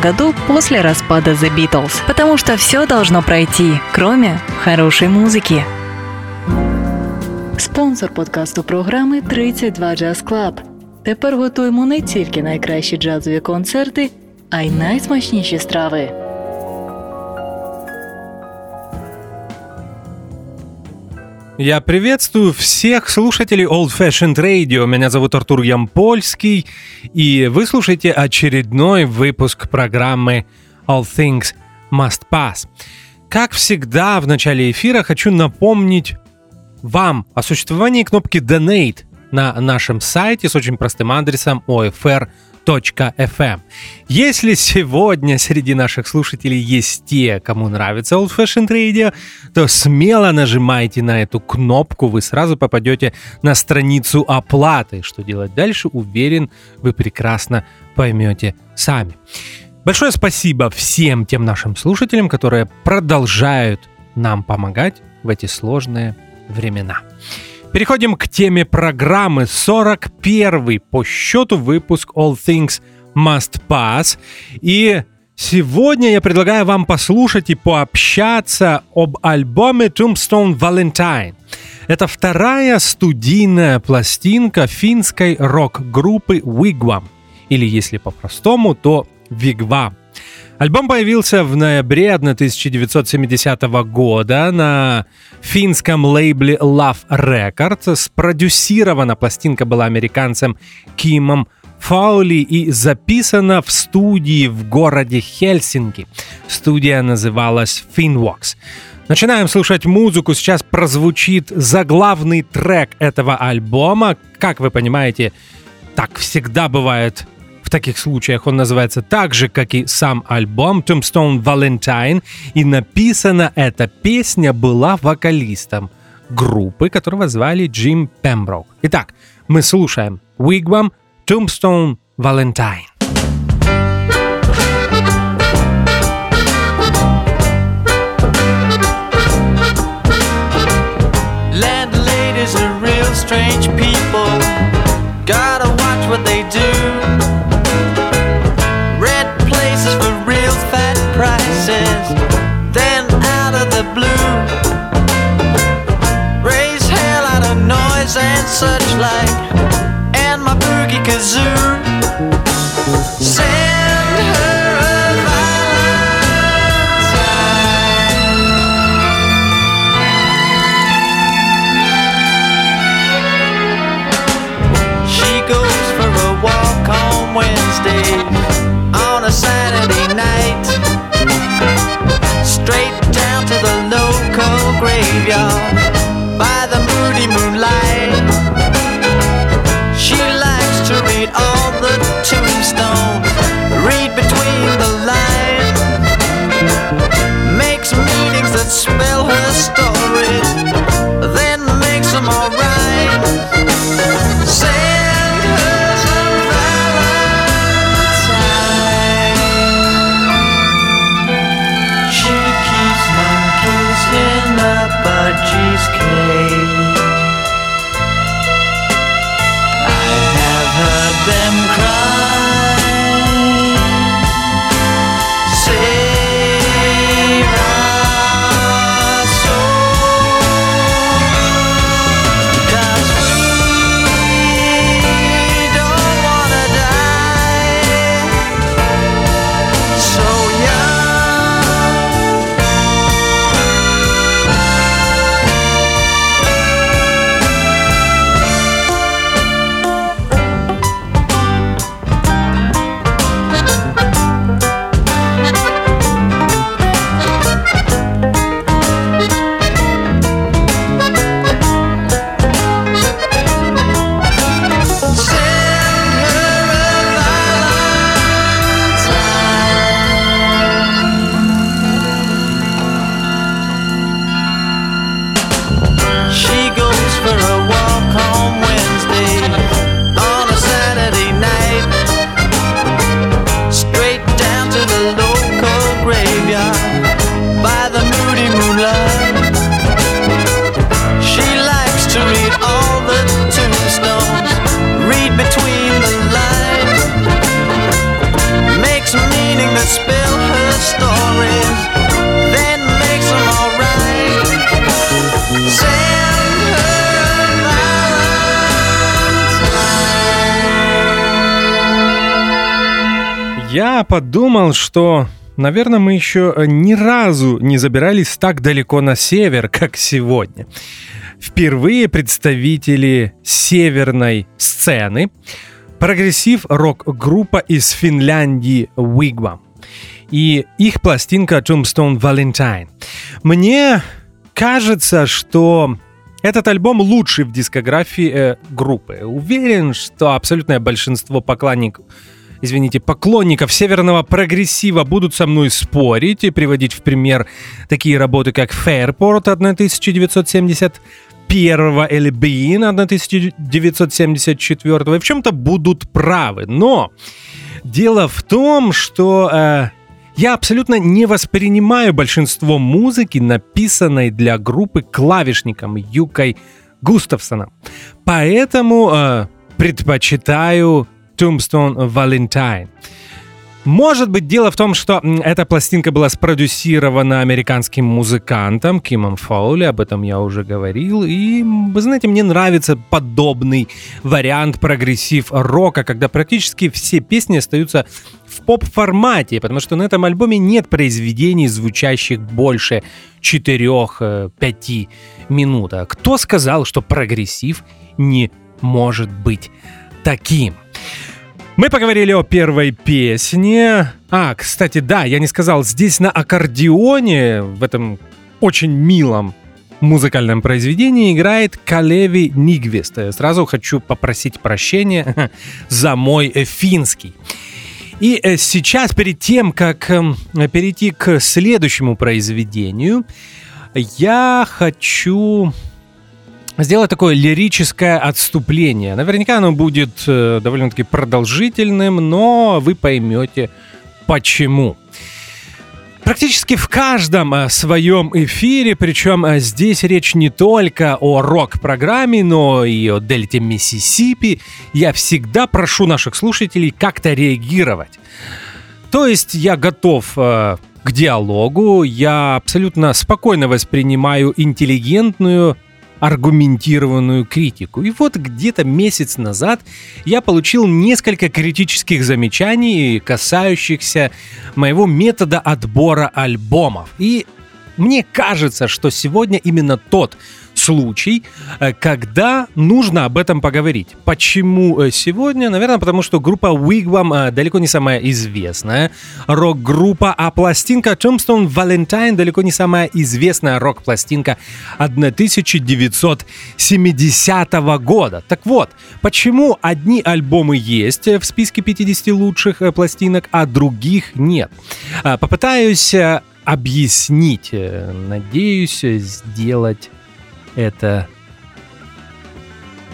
году после распада The Beatles. Потому что все должно пройти, кроме хорошей музыки. Спонсор подкасту програми 32 Jazz Club. Тепер готуємо не тільки найкращі джазові концерти, а й найсмачніші страви. Я приветствую всех слушателей Old Fashioned Radio. Меня зовут Артур Ямпольский, и вы слушаете очередной выпуск программы All Things Must Pass. Как всегда, в начале эфира хочу напомнить вам о существовании кнопки Donate на нашем сайте с очень простым адресом OFR FM. Если сегодня среди наших слушателей есть те, кому нравится Old Fashioned Radio, то смело нажимайте на эту кнопку, вы сразу попадете на страницу оплаты. Что делать дальше, уверен, вы прекрасно поймете сами. Большое спасибо всем тем нашим слушателям, которые продолжают нам помогать в эти сложные времена. Переходим к теме программы. 41 по счету выпуск All Things Must Pass. И сегодня я предлагаю вам послушать и пообщаться об альбоме Tombstone Valentine. Это вторая студийная пластинка финской рок-группы Wigwam. Или если по-простому, то Wigwam. Альбом появился в ноябре 1970 года на финском лейбле Love Records. Спродюсирована пластинка была американцем Кимом Фаули и записана в студии в городе Хельсинки. Студия называлась Finvox. Начинаем слушать музыку. Сейчас прозвучит заглавный трек этого альбома. Как вы понимаете, так всегда бывает в таких случаях он называется так же, как и сам альбом Tombstone Valentine, и написана эта песня была вокалистом группы, которого звали Джим Пемброк. Итак, мы слушаем Wigwam Tombstone Valentine. Strange people. misery. Подумал, что, наверное, мы еще ни разу не забирались так далеко на север, как сегодня. Впервые представители северной сцены прогрессив-рок-группа из Финляндии Wigwam и их пластинка Tombstone Valentine. Мне кажется, что этот альбом лучший в дискографии э, группы. Уверен, что абсолютное большинство поклонников извините, поклонников северного прогрессива будут со мной спорить и приводить в пример такие работы, как Fairport 1970 первого или Bean 1974 и в чем-то будут правы. Но дело в том, что э, я абсолютно не воспринимаю большинство музыки, написанной для группы клавишником Юкой Густавсоном. Поэтому э, предпочитаю Tombstone Valentine. Может быть, дело в том, что эта пластинка была спродюсирована американским музыкантом Кимом Фоули, об этом я уже говорил, и, вы знаете, мне нравится подобный вариант прогрессив-рока, когда практически все песни остаются в поп-формате, потому что на этом альбоме нет произведений, звучащих больше 4-5 минут. А кто сказал, что прогрессив не может быть таким? Мы поговорили о первой песне. А, кстати, да, я не сказал, здесь на аккордеоне, в этом очень милом музыкальном произведении играет Калеви Нюквист. Сразу хочу попросить прощения за мой финский. И э, сейчас, перед тем, как эм, перейти к следующему произведению, я хочу сделать такое лирическое отступление. Наверняка оно будет э, довольно-таки продолжительным, но вы поймете почему. Практически в каждом э, своем эфире, причем э, здесь речь не только о рок-программе, но и о Дельте Миссисипи, я всегда прошу наших слушателей как-то реагировать. То есть я готов к диалогу, я абсолютно спокойно воспринимаю интеллигентную аргументированную критику. И вот где-то месяц назад я получил несколько критических замечаний, касающихся моего метода отбора альбомов. И мне кажется, что сегодня именно тот случай, э, когда нужно об этом поговорить. Почему э, сегодня? Наверное, потому что группа Wigwam э, далеко не самая известная рок-группа, а пластинка Tombstone Valentine далеко не самая известная рок-пластинка 1970 года. Так вот, почему одни альбомы есть в списке 50 лучших пластинок, а других нет? Попытаюсь объяснить. Надеюсь сделать это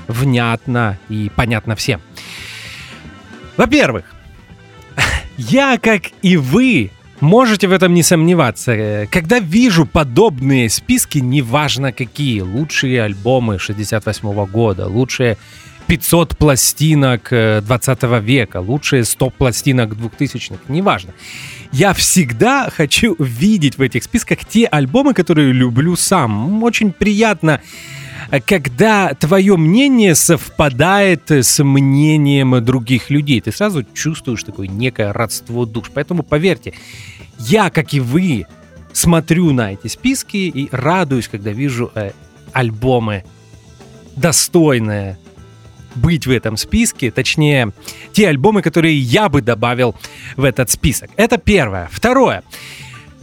внятно и понятно всем. Во-первых, я, как и вы, можете в этом не сомневаться. Когда вижу подобные списки, неважно какие, лучшие альбомы 68 года, лучшие 500 пластинок 20 э, века, лучшие 100 пластинок 2000-х, неважно. Я всегда хочу видеть в этих списках те альбомы, которые люблю сам. Очень приятно э, когда твое мнение совпадает с мнением других людей. Ты сразу чувствуешь такое некое родство душ. Поэтому поверьте, я, как и вы, смотрю на эти списки и радуюсь, когда вижу э, альбомы достойные быть в этом списке, точнее, те альбомы, которые я бы добавил в этот список. Это первое. Второе.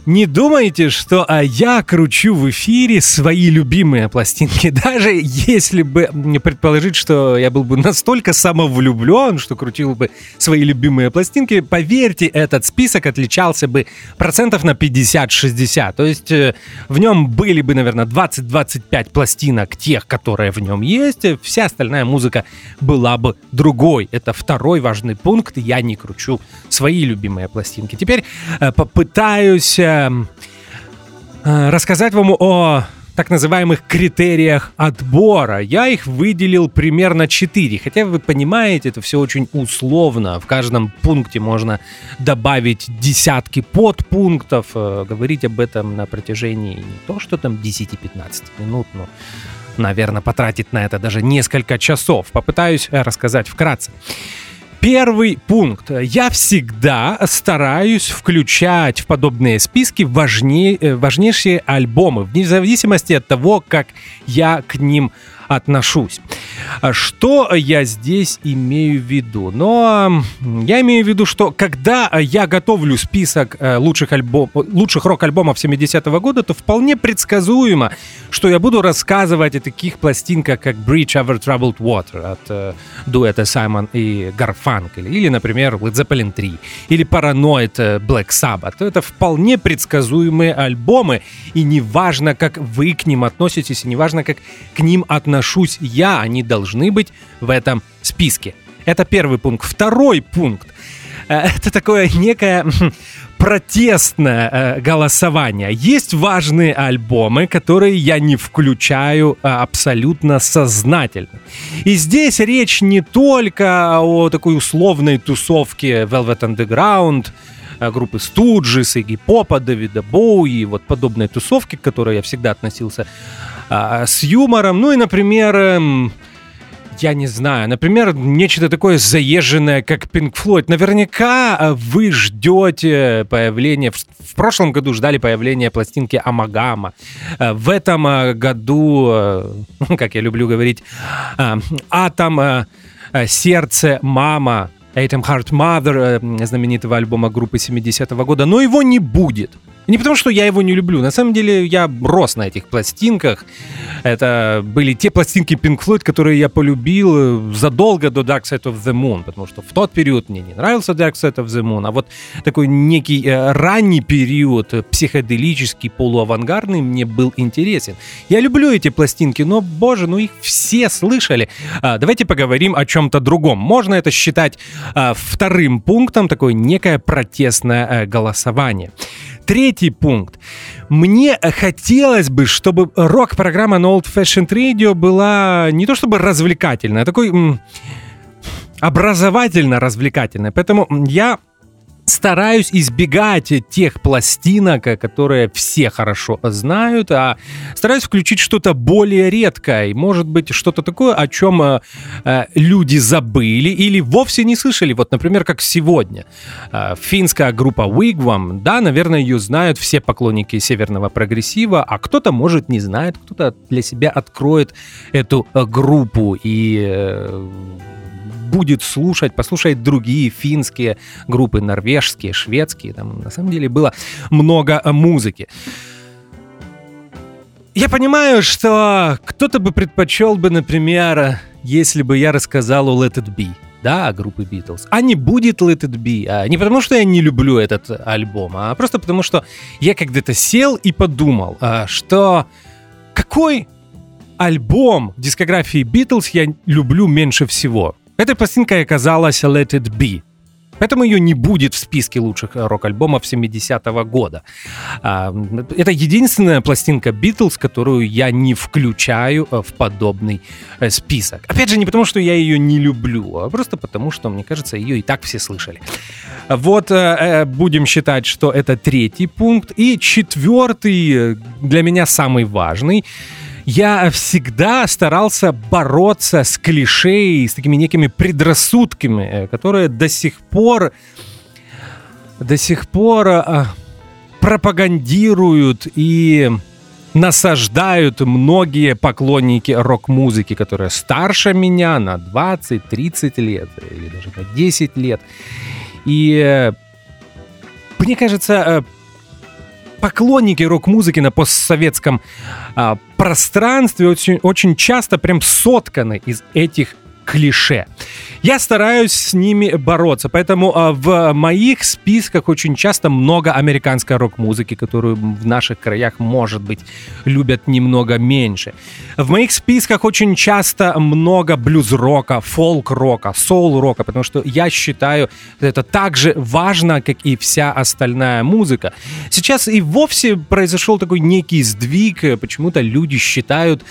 Не думайте, что а, я кручу в эфире свои любимые пластинки. Даже если бы предположить, что я был бы настолько самовлюблен, что крутил бы свои любимые пластинки, поверьте, этот список отличался бы процентов на 50-60. То есть э, в нем были бы, наверное, 20-25 пластинок тех, которые в нем есть. Вся остальная музыка была бы другой. Это второй важный пункт. Я не кручу свои любимые пластинки. Теперь э, попытаюсь Эм, э, рассказать вам о так называемых критериях отбора. Я их выделил примерно 4. Хотя вы понимаете, это все очень условно. В каждом пункте можно добавить десятки подпунктов. Э, говорить об этом на протяжении не то, что там 10-15 минут, но, наверное, потратить на это даже несколько часов. Попытаюсь э, рассказать вкратце. Первый пункт. Я всегда стараюсь включать в подобные списки важнее, э, важнейшие альбомы, вне зависимости от того, как я к ним отношусь. А что я здесь имею в виду? Но я имею в виду, что когда я готовлю список э, лучших, альбом, лучших рок-альбомов 70-го года, то вполне предсказуемо, что я буду рассказывать о таких пластинках, как Bridge Over Troubled Water от э, дуэта Саймон и Гарфанкель, или, например, Led Zeppelin 3, или Paranoid Black Sabbath. Это вполне предсказуемые альбомы, и неважно, как вы к ним относитесь, и неважно, как к ним отношусь я, они должны быть в этом списке. Это первый пункт. Второй пункт. Э, это такое некое протестное э, голосование. Есть важные альбомы, которые я не включаю э, абсолютно сознательно. И здесь речь не только о такой условной тусовке Velvet Underground, группы Студжис, Игги Попа, Дэвида Боуи, вот подобной тусовки, к которой я всегда относился а, с юмором. Ну и, например, эм, я не знаю, например, нечто такое заезженное, как Pink Floyd. Наверняка э, вы ждете появления, в, прошлом году ждали появления пластинки Амагама. Э, в этом э, году, как я люблю говорить, Атом, Сердце, Мама, Atom Heart Mother, знаменитого альбома группы 70-го года, но его не будет. Не потому, что я его не люблю. На самом деле, я рос на этих пластинках. Это были те пластинки Pink Floyd, которые я полюбил э, задолго до Dark Side of the Moon, потому что в тот период мне не нравился Dark Side of the Moon, а вот такой некий э, ранний период, э, психоделический, полуавангардный, мне был интересен. Я люблю эти пластинки, но, боже, ну их все слышали. А, давайте поговорим о чем-то другом. Можно это считать а, вторым пунктом, такое некое протестное голосование. Третий пункт. Мне хотелось бы, чтобы рок-программа на Old Fashioned Radio была не то чтобы развлекательная, а такой образовательно-развлекательная. Поэтому я стараюсь избегать тех пластинок, которые все хорошо знают, а стараюсь включить что-то более редкое, может быть, что-то такое, о чем э, э, люди забыли или вовсе не слышали. Вот, например, как сегодня. Э, финская группа Wigwam, да, наверное, ее знают все поклонники северного прогрессива, а кто-то, может, не знает, кто-то для себя откроет эту э, группу и э, будет слушать, послушать другие финские группы, норвежские, шведские. Там на самом деле было много музыки. Я понимаю, что кто-то бы предпочел бы, например, если бы я рассказал о Let It Be, да, о группе Beatles, а не будет Let It Be. А не потому, что я не люблю этот альбом, а просто потому, что я когда-то сел и подумал, а, что какой альбом дискографии Beatles я люблю меньше всего. Этой пластинкой оказалась Let It Be. Поэтому ее не будет в списке лучших рок-альбомов 70-го года. А, это единственная пластинка Битлз, которую я не включаю э, в подобный э, список. Опять же, не потому, что я ее не люблю, а просто потому, что, мне кажется, ее и так все слышали. Вот э, будем считать, что это третий пункт. И четвертый, для меня самый важный — я всегда старался бороться с клише и с такими некими предрассудками, э, которые до сих пор до сих пор а, пропагандируют и насаждают многие поклонники рок-музыки, которые старше меня на 20-30 лет или даже на 10 лет. И э, мне кажется, поклонники рок-музыки на постсоветском а, пространстве очень, очень часто прям сотканы из этих клише. Я стараюсь с ними бороться, поэтому а, в моих списках очень часто много американской рок-музыки, которую в наших краях, может быть, любят немного меньше. В моих списках очень часто много блюз-рока, фолк-рока, соул-рока, потому что я считаю, это так же важно, как и вся остальная музыка. Сейчас и вовсе произошел такой некий сдвиг, почему-то люди считают,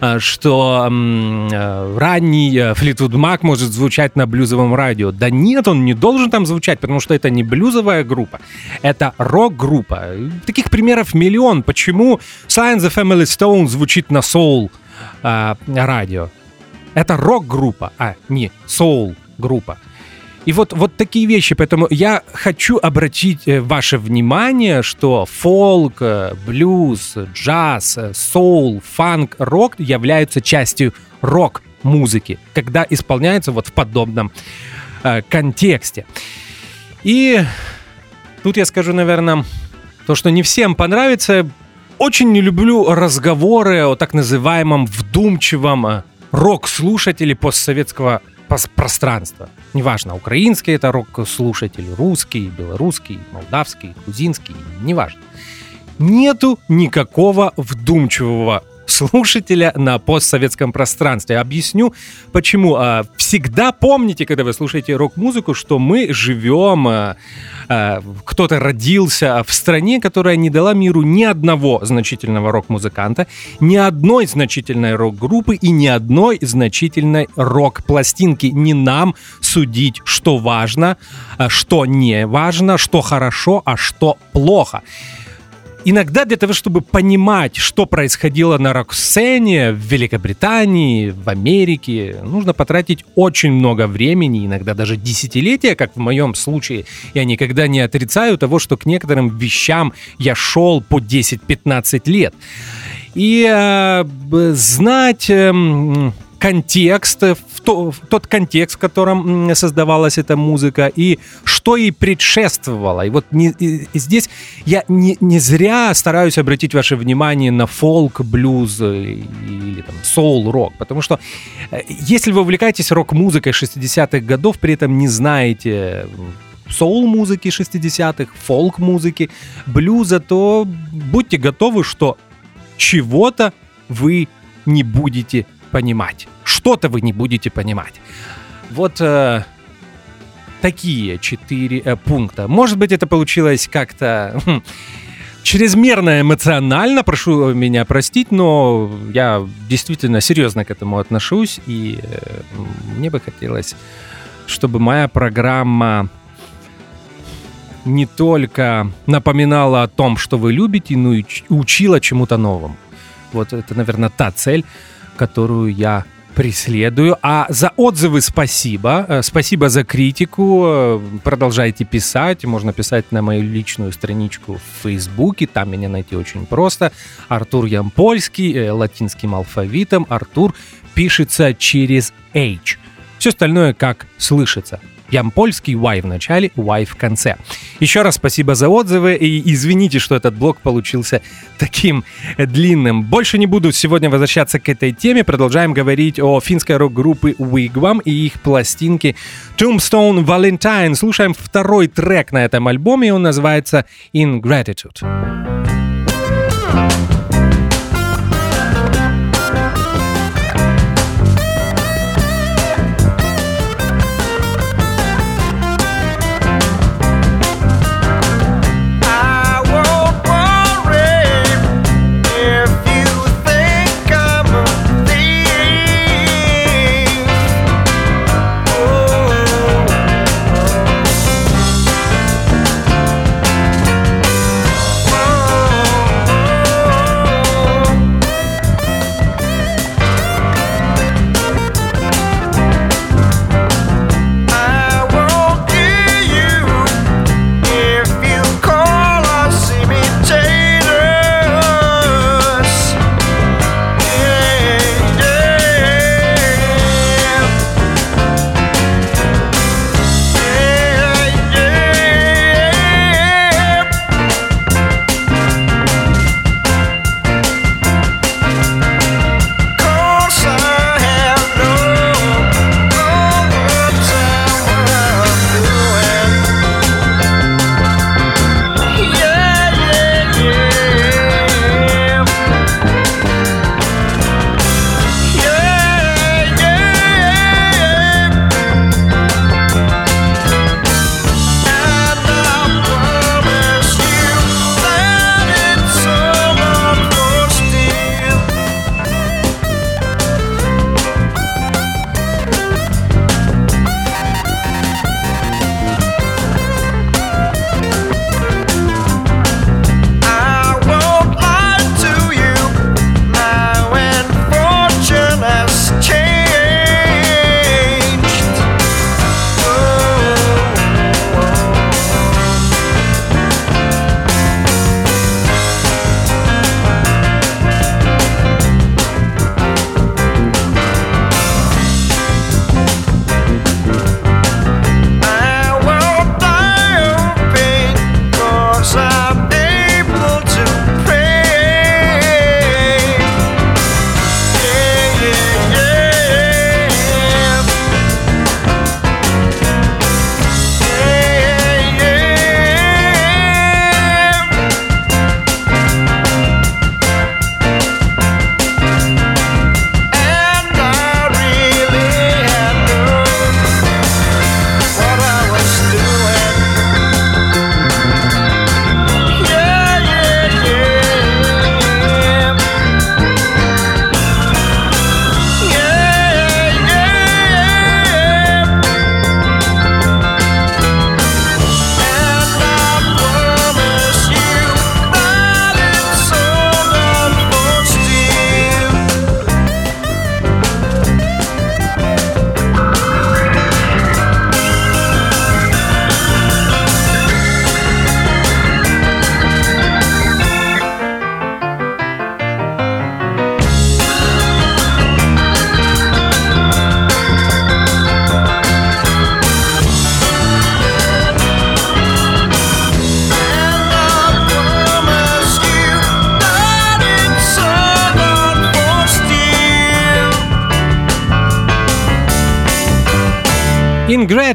а, что э, ранний Флитвуд Мак может звучать на блюзовом радио. Да нет, он не должен там звучать, потому что это не блюзовая группа, это рок-группа. Таких примеров миллион. Почему Science the Family Stone звучит на соул э, радио? Это рок-группа, а не соул-группа. И вот, вот такие вещи. Поэтому я хочу обратить э, ваше внимание, что фолк, э, блюз, джаз, э, соул, фанк, рок являются частью рок музыки, когда исполняется вот в подобном э, контексте. И тут я скажу, наверное, то, что не всем понравится. Очень не люблю разговоры о так называемом вдумчивом э, рок-слушателе постсоветского пространства. Неважно, украинский это рок-слушатель, русский, белорусский, молдавский, грузинский, неважно. Нету никакого вдумчивого слушателя на постсоветском пространстве. Объясню, почему. А, всегда помните, когда вы слушаете рок-музыку, что мы живем, а, а, кто-то родился в стране, которая не дала миру ни одного значительного рок-музыканта, ни одной значительной рок-группы и ни одной значительной рок-пластинки. Не нам судить, что важно, что не важно, что хорошо, а что плохо иногда для того, чтобы понимать, что происходило на рок-сцене в Великобритании, в Америке, нужно потратить очень много времени, иногда даже десятилетия, как в моем случае. Я никогда не отрицаю того, что к некоторым вещам я шел по 10-15 лет. И э, знать... Э, контекст, в, то, в тот контекст, в котором создавалась эта музыка, и что ей предшествовало. И вот не, и здесь я не, не зря стараюсь обратить ваше внимание на фолк, блюз или там соул-рок, потому что э, если вы увлекаетесь рок-музыкой 60-х годов, при этом не знаете соул-музыки 60-х, фолк-музыки, блюза, то будьте готовы, что чего-то вы не будете понимать. Что-то вы не будете понимать. Вот э, такие четыре э, пункта. Может быть, это получилось как-то хм, чрезмерно эмоционально, прошу меня простить, но я действительно серьезно к этому отношусь, и э, мне бы хотелось, чтобы моя программа не только напоминала о том, что вы любите, но и учила чему-то новому. Вот это, наверное, та цель, которую я преследую. А за отзывы спасибо. Э, спасибо за критику. Э, продолжайте писать. Можно писать на мою личную страничку в Фейсбуке. Там меня найти очень просто. Артур Ямпольский, э, латинским алфавитом. Артур пишется через H. Все остальное как слышится. Ямпольский Y в начале, Y в конце. Еще раз спасибо за отзывы и извините, что этот блог получился таким длинным. Больше не буду сегодня возвращаться к этой теме. Продолжаем говорить о финской рок-группе Wigwam и их пластинке Tombstone Valentine. Слушаем второй трек на этом альбоме, он называется Ingratitude.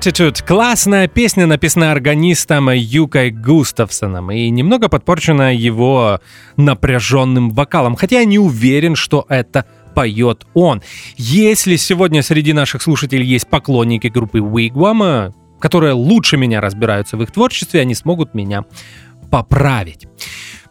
Ingratitude — классная песня, написанная органистом Юкой Густавсоном и немного подпорчена его напряженным вокалом, хотя я не уверен, что это поет он. Если сегодня среди наших слушателей есть поклонники группы Wigwam, которые лучше меня разбираются в их творчестве, они смогут меня поправить.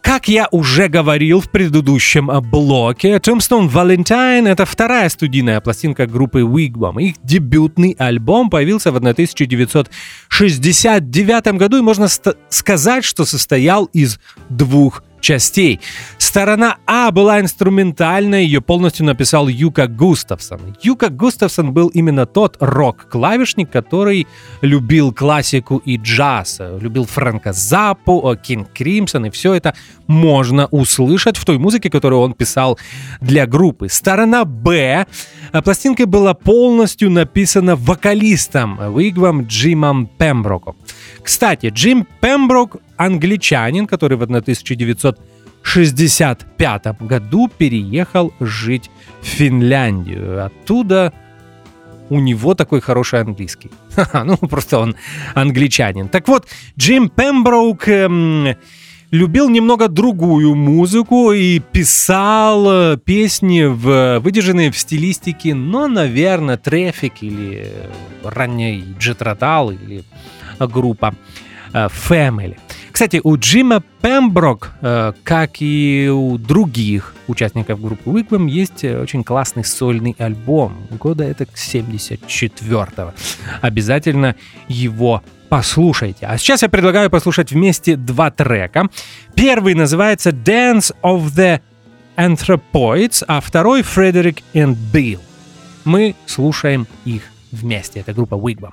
Как я уже говорил в предыдущем блоке, Tombstone Valentine — это вторая студийная пластинка группы Wigwam. Их дебютный альбом появился в 1969 году и можно сказать, что состоял из двух частей. Сторона А была инструментальной, ее полностью написал Юка Густавсон. Юка Густавсон был именно тот рок-клавишник, который любил классику и джаз, любил Фрэнка Запу, Кинг Кримсон, и все это можно услышать в той музыке, которую он писал для группы. Сторона Б пластинка была полностью написана вокалистом Вигвам Джимом Пемброком. Кстати, Джим Пемброк англичанин, который в 1965 году переехал жить в Финляндию. Оттуда у него такой хороший английский. ну, просто он англичанин. Так вот, Джим Пемброук эм, любил немного другую музыку и писал э, песни, в, выдержанные в стилистике, но, наверное, Трефик или ранний Джетротал или группа э, Family. Кстати, у Джима Пемброк, э, как и у других участников группы Wigwam, есть э, очень классный сольный альбом. Года это 74-го. Обязательно его послушайте. А сейчас я предлагаю послушать вместе два трека. Первый называется Dance of the Anthropoids, а второй Frederick and Bill. Мы слушаем их вместе. Это группа Wigwam.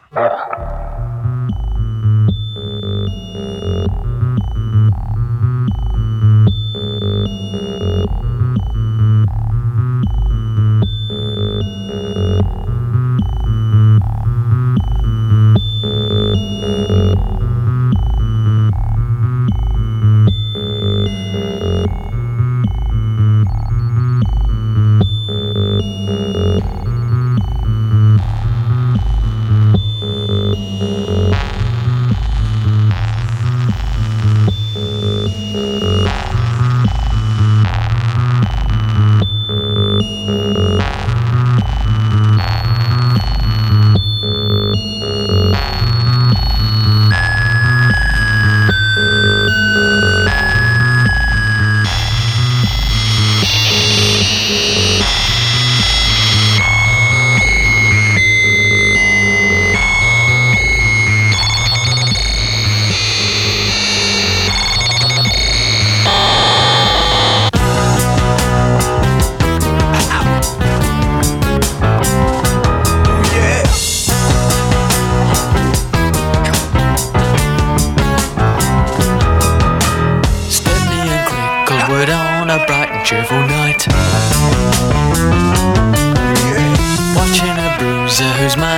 cheerful night. Watching a bruiser who's mine.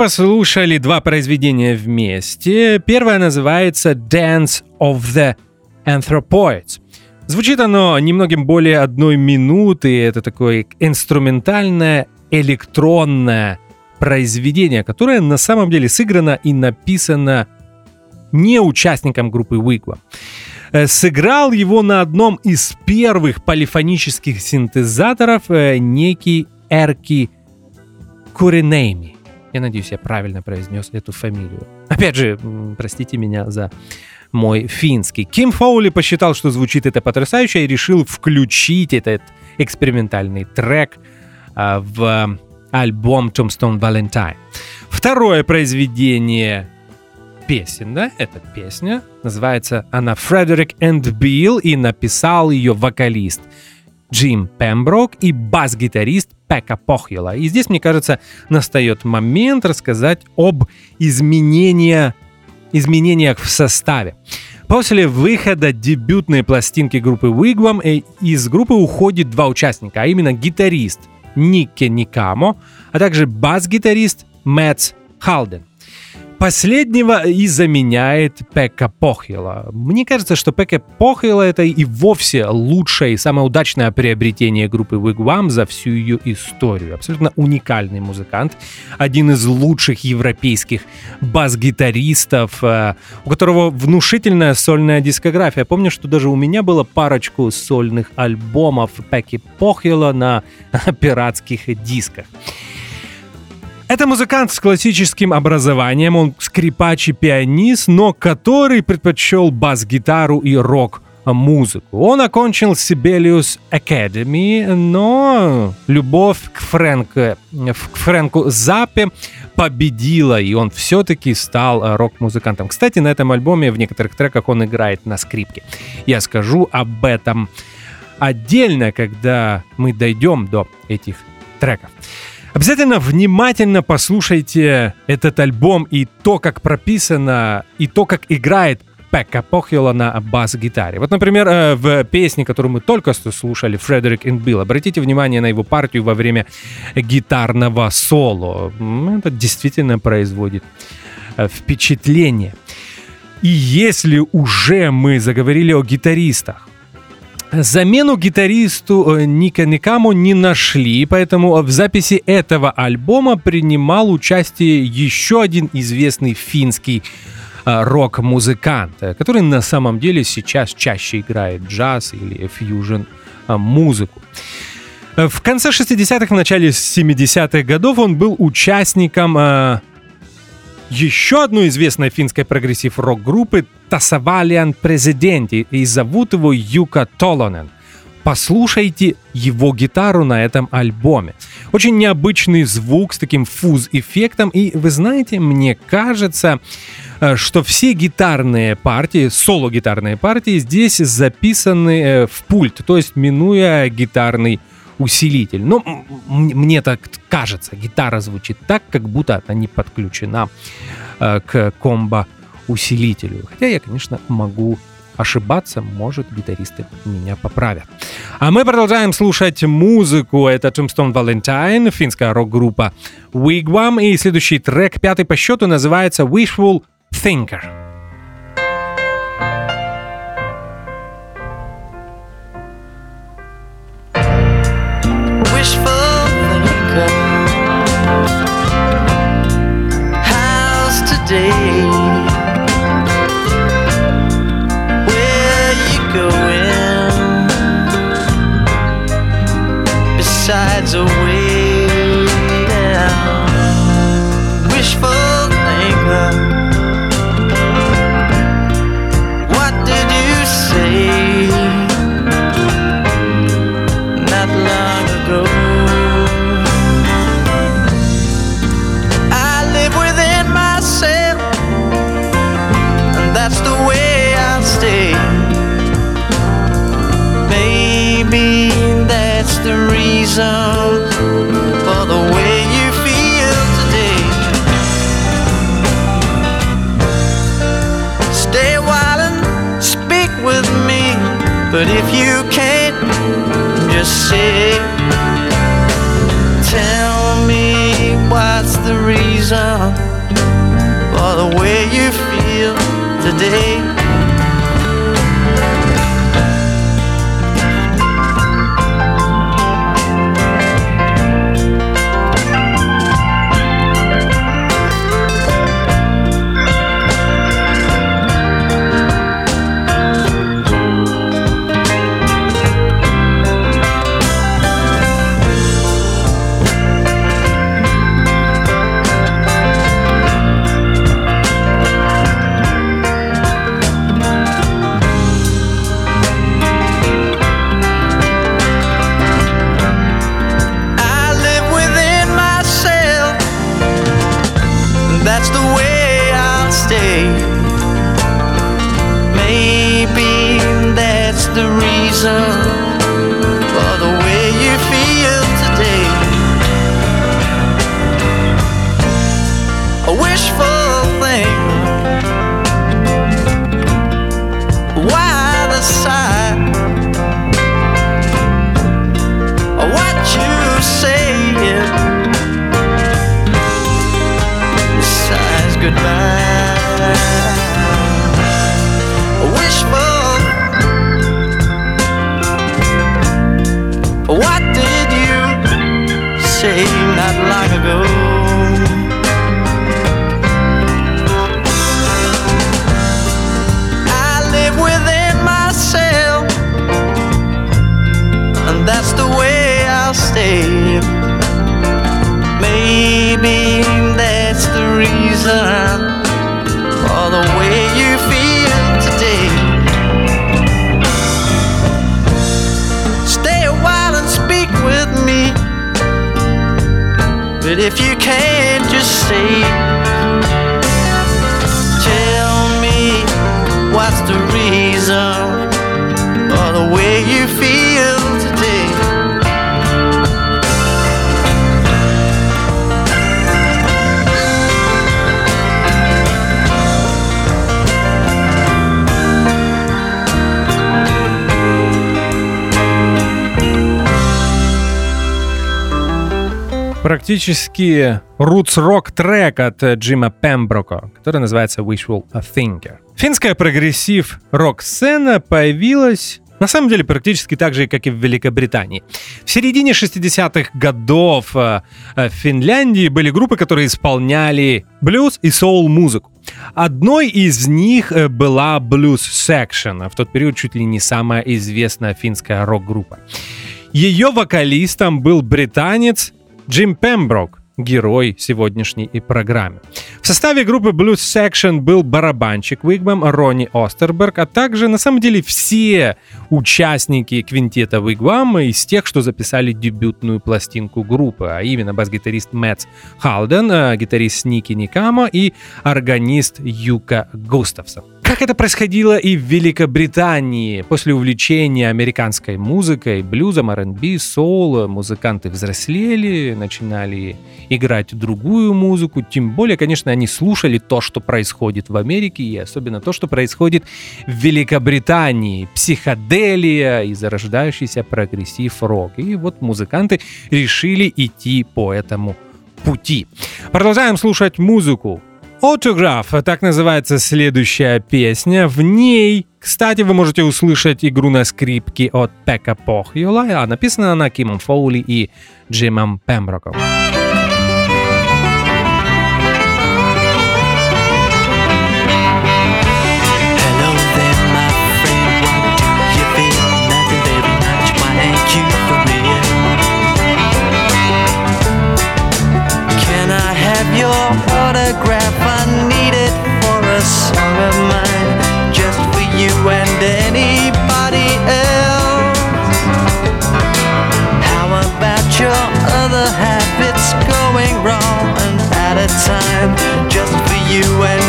Послушали два произведения вместе. Первое называется Dance of the Anthropoids. Звучит оно немногим более одной минуты. Это такое инструментальное электронное произведение, которое на самом деле сыграно и написано не участником группы Wigwam. Э, Сыграл его на одном из первых полифонических синтезаторов э, некий Эрки Куринейми. Я надеюсь, я правильно произнес эту фамилию. Опять же, простите меня за мой финский. Ким Фоули посчитал, что звучит это потрясающе и решил включить этот экспериментальный трек а, в альбом Tombstone Valentine. Второе произведение песен, да, это песня, называется она Frederick and Bill, и написал ее вокалист Джим Пемброк и бас-гитарист Пека Похьела. И здесь, мне кажется, настает момент рассказать об изменения, изменениях в составе. После выхода дебютной пластинки группы Wigwam э, из группы уходит два участника, а именно гитарист Никки Никамо, а также бас-гитарист Мэтс Халден. Последнего и заменяет Пека Похила. Мне кажется, что Пека Похила это и вовсе лучшее и самое удачное приобретение группы Wigwam за всю ее историю. Абсолютно уникальный музыкант, один из лучших европейских бас-гитаристов, э, у которого внушительная сольная дискография. Помню, что даже у меня было парочку сольных альбомов Пеки Похила на пиратских дисках. Это музыкант с классическим образованием, он скрипач и пианист, но который предпочел бас-гитару и рок музыку. Он окончил Sibelius Academy, но любовь к, Фрэнк, к Фрэнку Заппе победила, и он все-таки стал рок-музыкантом. Кстати, на этом альбоме в некоторых треках он играет на скрипке. Я скажу об этом отдельно, когда мы дойдем до этих треков. Обязательно внимательно послушайте этот альбом и то, как прописано, и то, как играет Пекка Похила на бас-гитаре. Вот, например, э, в песне, которую мы только что слушали, Фредерик и Билл, обратите внимание на его партию во время гитарного соло. Это действительно производит э, впечатление. И если уже мы заговорили о гитаристах, Замену гитаристу э, Ника Никаму не нашли, поэтому в записи этого альбома принимал участие еще один известный финский э, рок-музыкант, э, который на самом деле сейчас чаще играет джаз или фьюжн музыку. В конце 60-х, в начале 70-х годов он был участником еще одной известной финской прогрессив-рок-группы Тасавалиан Президенти, и зовут его Юка Толонен. Послушайте его гитару на этом альбоме. Очень необычный звук с таким фуз-эффектом, и вы знаете, мне кажется, э, что все гитарные партии, соло-гитарные партии здесь записаны э, в пульт, то есть минуя гитарный усилитель. Но мне так кажется, гитара звучит так, как будто она не подключена э, к комбо-усилителю. Хотя я, конечно, могу ошибаться, может, гитаристы меня поправят. А мы продолжаем слушать музыку. Это Tombstone Valentine, финская рок-группа Wigwam. И следующий трек, пятый по счету, называется Wishful Thinker. that's the way I'll stay. Maybe that's the reason. reason for the way you feel today. Stay a while and speak with me, but if you can't, just say. Практически roots-рок трек от Джима Пемброка, который называется Wishful Thinker. Финская прогрессив-рок-сцена появилась на самом деле практически так же, как и в Великобритании. В середине 60-х годов э, в Финляндии были группы, которые исполняли блюз и соул-музыку. Одной из них э, была Blues Section, в тот период чуть ли не самая известная финская рок-группа. Ее вокалистом был британец Джим Пемброк, герой сегодняшней и программы. В составе группы Blues Section был барабанщик Вигбам Ронни Остерберг, а также, на самом деле, все участники квинтета Вигвам из тех, что записали дебютную пластинку группы, а именно бас-гитарист Мэтт Халден, э, гитарист Ники Никамо и органист Юка Густавсон. Как это происходило и в Великобритании. После увлечения американской музыкой, блюзом, R&B, соул, музыканты взрослели, начинали играть другую музыку. Тем более, конечно, они слушали то, что происходит в Америке, и особенно то, что происходит в Великобритании. Психоделия и зарождающийся прогрессив-рок. И вот музыканты решили идти по этому пути. Продолжаем слушать музыку. Autograph, так называется следующая песня. В ней, кстати, вы можете услышать игру на скрипке от Пекка Похьола, а написана она Кимом Фоули и Джимом Пемброком. autograph a song of mine Just for you and anybody else. How about your other habits going wrong and at a time Just for you and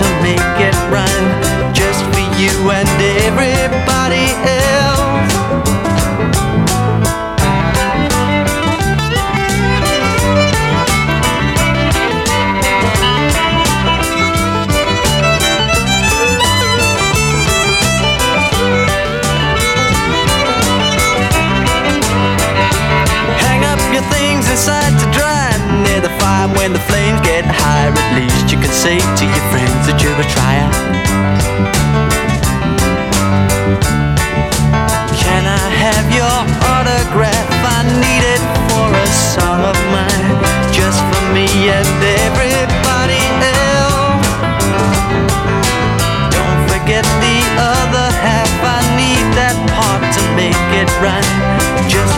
to make it rhyme just for you and everybody else. Hang up your things inside to dry near the fire when the flames get high. At least you can say to your friends that you're a trier. Can I have your autograph? I need it for a song of mine, just for me and everybody else. Don't forget the other half. I need that part to make it right, just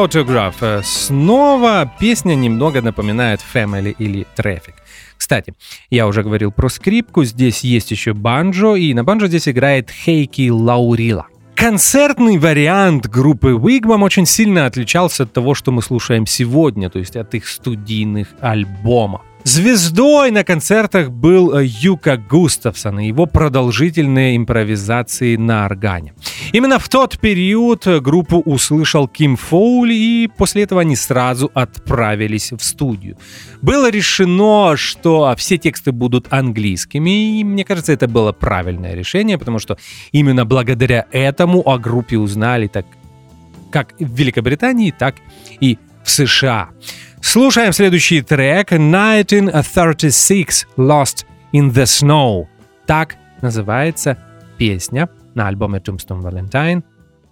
Autograph. Снова песня немного напоминает Family или Traffic. Кстати, я уже говорил про скрипку, здесь есть еще банджо, и на банджо здесь играет Хейки Лаурила. Концертный вариант группы Wigwam очень сильно отличался от того, что мы слушаем сегодня, то есть от их студийных альбомов. Звездой на концертах был э, Юка Густавсон и его продолжительные импровизации на органе. Именно в тот период э, группу услышал Ким Фоули, и после этого они сразу отправились в студию. Было решено, что все тексты будут английскими, и мне кажется, это было правильное решение, потому что именно благодаря этому о группе узнали так как в Великобритании, так и США. Слушаем следующий трек 1936 Lost in the Snow. Так называется песня на альбоме Tombstone Valentine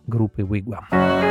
группы Wigwam.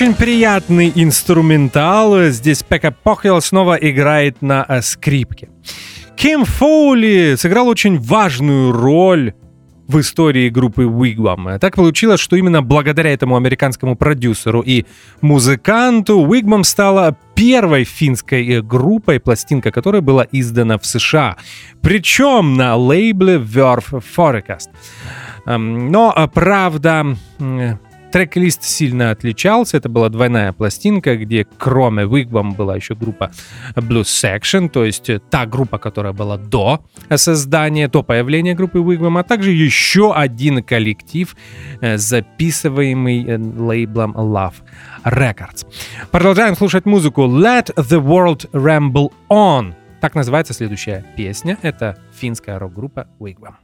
Очень приятный инструментал. Здесь Пека Похел снова играет на э, скрипке. Ким Фоули сыграл очень важную роль в истории группы Wigwam. Так получилось, что именно благодаря этому американскому продюсеру и музыканту Wigwam стала первой финской э, группой, пластинка которой была издана в США. Причем на лейбле Verve Forecast. Эм, Но, э, правда, трек-лист сильно отличался. Это была двойная пластинка, где кроме Wigwam была еще группа Blues Section, то есть та группа, которая была до создания, до появления группы Wigwam, а также еще один коллектив, э, записываемый э, лейблом Love Records. Продолжаем слушать музыку Let the World Ramble On. Так называется следующая песня. Это финская рок-группа Wigwam.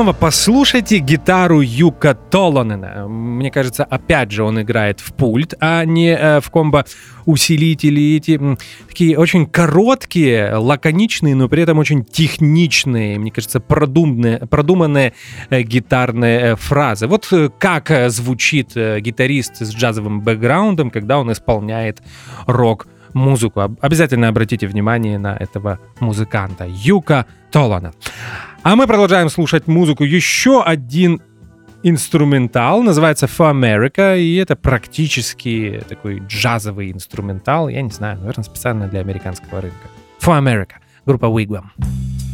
Снова послушайте гитару Юка Толонена. Мне кажется, опять же, он играет в пульт, а не э, в комбо-усилители. Эти такие очень короткие, лаконичные, но при этом очень техничные, мне кажется, продуманные, продуманные э, гитарные э, фразы. Вот как звучит гитарист с джазовым бэкграундом, когда он исполняет рок музыку. Обязательно обратите внимание на этого музыканта Юка Толана. А мы продолжаем слушать музыку. Еще один инструментал, называется For America, и это практически такой джазовый инструментал, я не знаю, наверное, специально для американского рынка. For America, группа Wigwam. for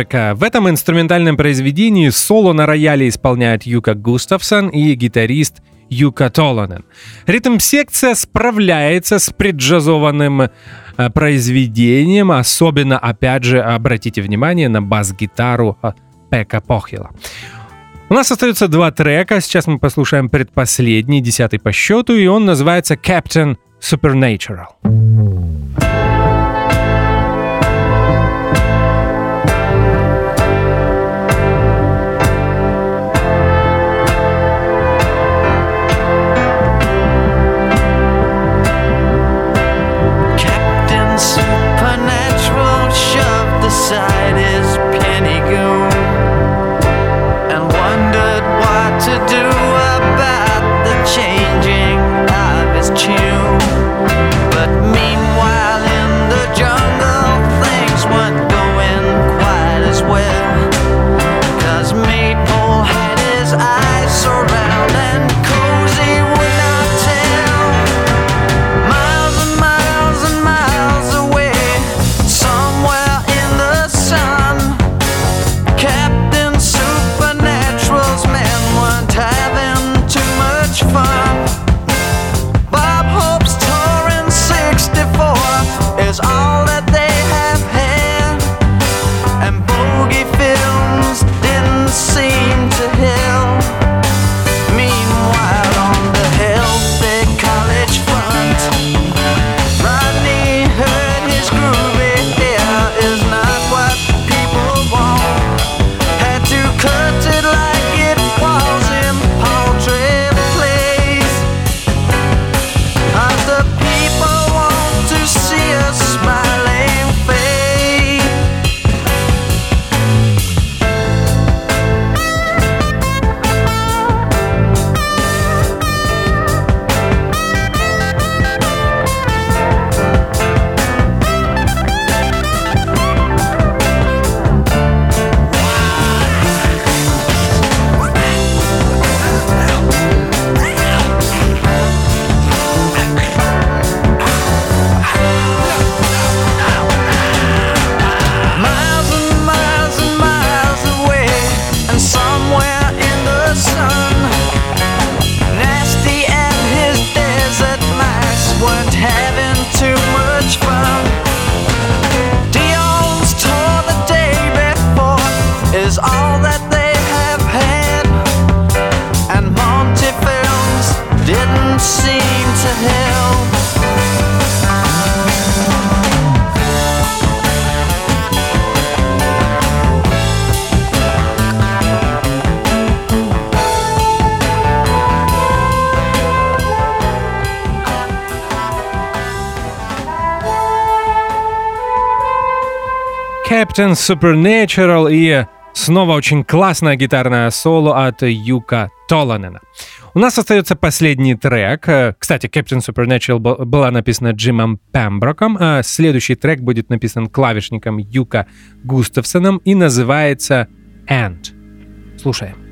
America. В этом инструментальном произведении соло на рояле исполняет Юка Густавсон и гитарист Юка Толанен. Ритм-секция справляется с преджазованным э, произведением, особенно, опять же, обратите внимание на бас-гитару э, Пека Похила. У нас остается два трека, сейчас мы послушаем предпоследний, десятый по счету, и он называется Captain Supernatural. Captain Supernatural и снова очень классное гитарное соло от Юка Толанена. У нас остается последний трек. Кстати, Captain Supernatural была написана Джимом Пемброком, а следующий трек будет написан клавишником Юка Густавсоном и называется End. Слушаем.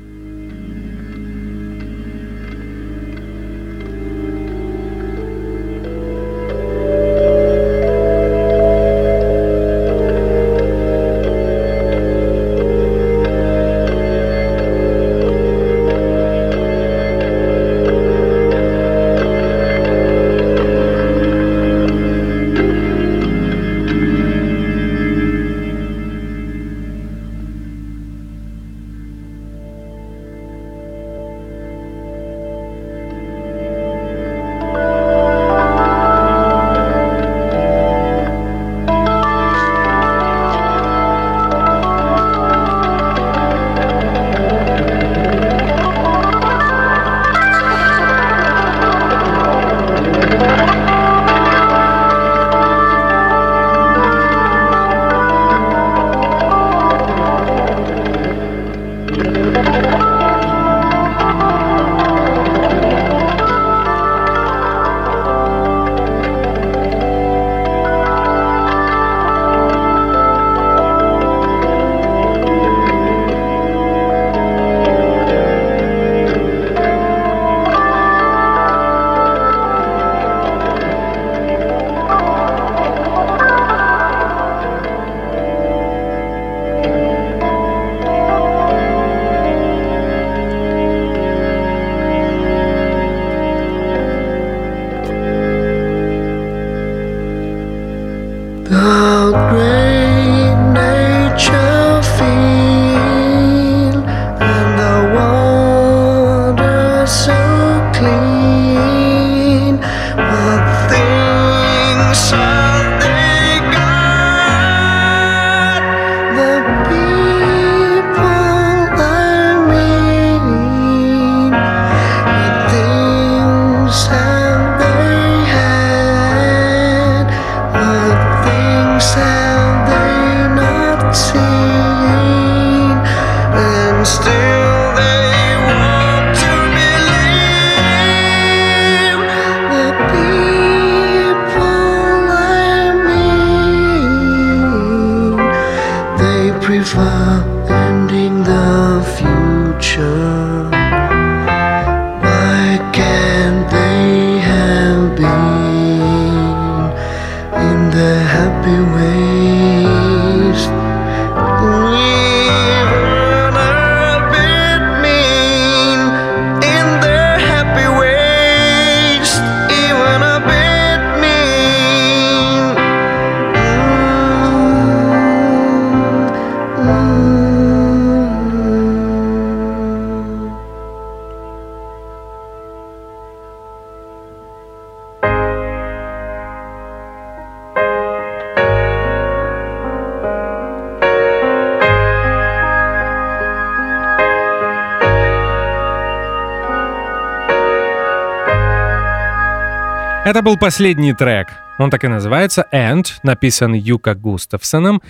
Это был последний трек. Он так и называется «End», написан Юка Густавсоном.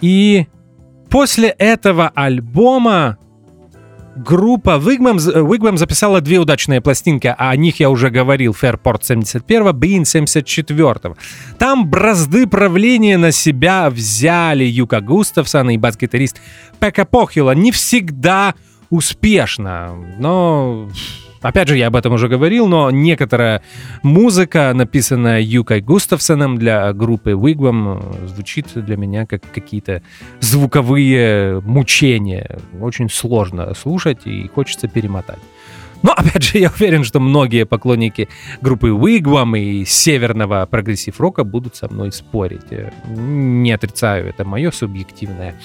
И после этого альбома группа Wigwam, Wigwam записала две удачные пластинки, а о них я уже говорил, Fairport 71, Bean 74. Там бразды правления на себя взяли Юка Густавсон и бас-гитарист Пека Похила. Не всегда успешно, но Опять же, я об этом уже говорил, но некоторая музыка, написанная Юкой Густавсоном для группы Wigwam, звучит для меня как какие-то звуковые мучения. Очень сложно слушать и хочется перемотать. Но, опять же, я уверен, что многие поклонники группы Wigwam и северного прогрессив-рока будут со мной спорить. Не отрицаю, это мое субъективное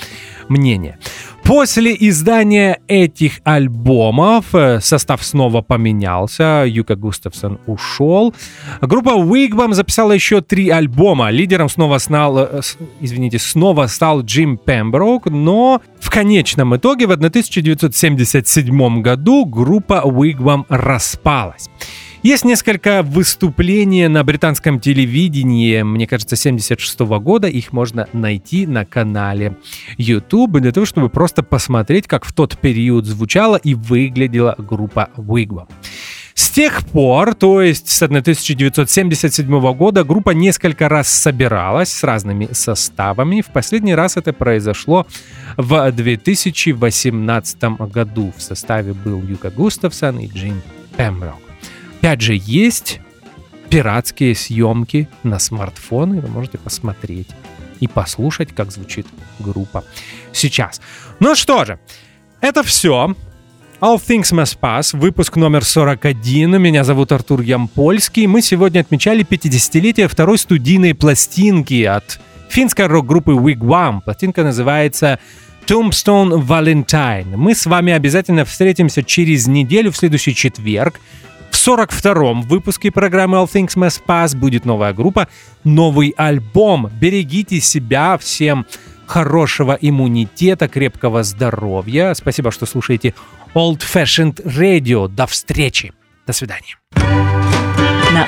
мнение. После издания этих альбомов э, состав снова поменялся, Юка Густавсон ушел. Группа Wigwam записала еще три альбома. Лидером снова стал, э, извините, снова стал Джим Пемброк, но конечном итоге в 1977 году группа Wigwam распалась. Есть несколько выступлений на британском телевидении, мне кажется, 76 -го года. Их можно найти на канале YouTube для того, чтобы просто посмотреть, как в тот период звучала и выглядела группа Wigwam. С тех пор, то есть с 1977 года, группа несколько раз собиралась с разными составами. В последний раз это произошло в 2018 году. В составе был Юка Густавсон и Джим Пемброк. Опять же, есть пиратские съемки на смартфоны, вы можете посмотреть и послушать, как звучит группа сейчас. Ну что же, это все. All Things Must Pass, выпуск номер 41. Меня зовут Артур Ямпольский. Мы сегодня отмечали 50-летие второй студийной пластинки от финской рок-группы Wigwam. Пластинка называется Tombstone Valentine. Мы с вами обязательно встретимся через неделю в следующий четверг 42-м выпуске программы All Things Must Pass будет новая группа, новый альбом. Берегите себя, всем хорошего иммунитета, крепкого здоровья. Спасибо, что слушаете Old Fashioned Radio. До встречи. До свидания. На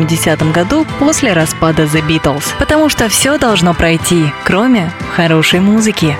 1970 году после распада The Beatles. Потому что все должно пройти, кроме хорошей музыки.